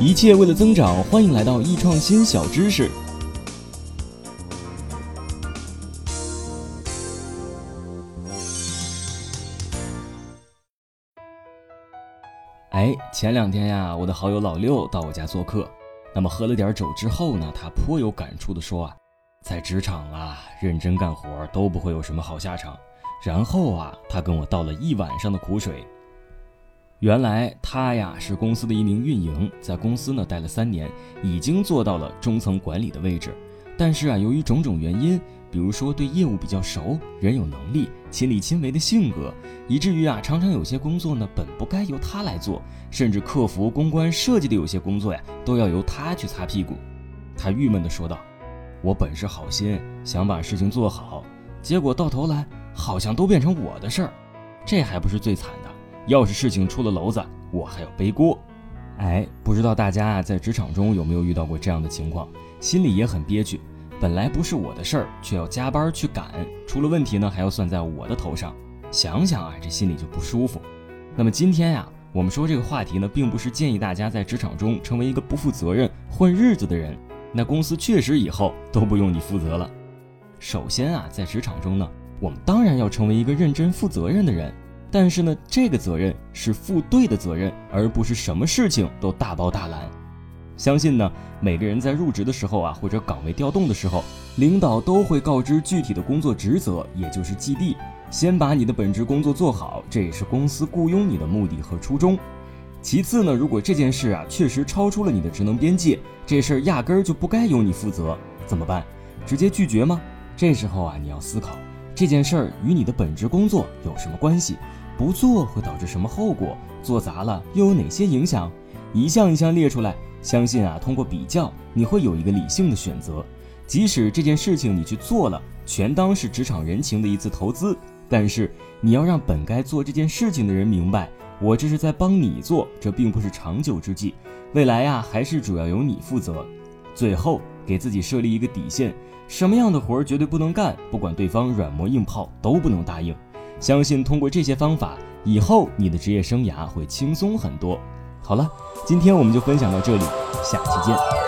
一切为了增长，欢迎来到易创新小知识。哎，前两天呀，我的好友老六到我家做客，那么喝了点酒之后呢，他颇有感触的说啊，在职场啊，认真干活都不会有什么好下场。然后啊，他跟我倒了一晚上的苦水。原来他呀是公司的一名运营，在公司呢待了三年，已经做到了中层管理的位置。但是啊，由于种种原因，比如说对业务比较熟，人有能力，亲力亲为的性格，以至于啊，常常有些工作呢本不该由他来做，甚至客服、公关、设计的有些工作呀，都要由他去擦屁股。他郁闷地说道：“我本是好心，想把事情做好，结果到头来。”好像都变成我的事儿，这还不是最惨的。要是事情出了篓子，我还要背锅。哎，不知道大家啊在职场中有没有遇到过这样的情况，心里也很憋屈。本来不是我的事儿，却要加班去赶，出了问题呢还要算在我的头上。想想啊，这心里就不舒服。那么今天呀，我们说这个话题呢，并不是建议大家在职场中成为一个不负责任、混日子的人。那公司确实以后都不用你负责了。首先啊，在职场中呢。我们当然要成为一个认真负责任的人，但是呢，这个责任是负对的责任，而不是什么事情都大包大揽。相信呢，每个人在入职的时候啊，或者岗位调动的时候，领导都会告知具体的工作职责，也就是基地，先把你的本职工作做好，这也是公司雇佣你的目的和初衷。其次呢，如果这件事啊确实超出了你的职能边界，这事儿压根儿就不该由你负责，怎么办？直接拒绝吗？这时候啊，你要思考。这件事儿与你的本职工作有什么关系？不做会导致什么后果？做砸了又有哪些影响？一项一项列出来，相信啊，通过比较，你会有一个理性的选择。即使这件事情你去做了，全当是职场人情的一次投资，但是你要让本该做这件事情的人明白，我这是在帮你做，这并不是长久之计。未来呀，还是主要由你负责。最后，给自己设立一个底线。什么样的活儿绝对不能干，不管对方软磨硬泡都不能答应。相信通过这些方法，以后你的职业生涯会轻松很多。好了，今天我们就分享到这里，下期见。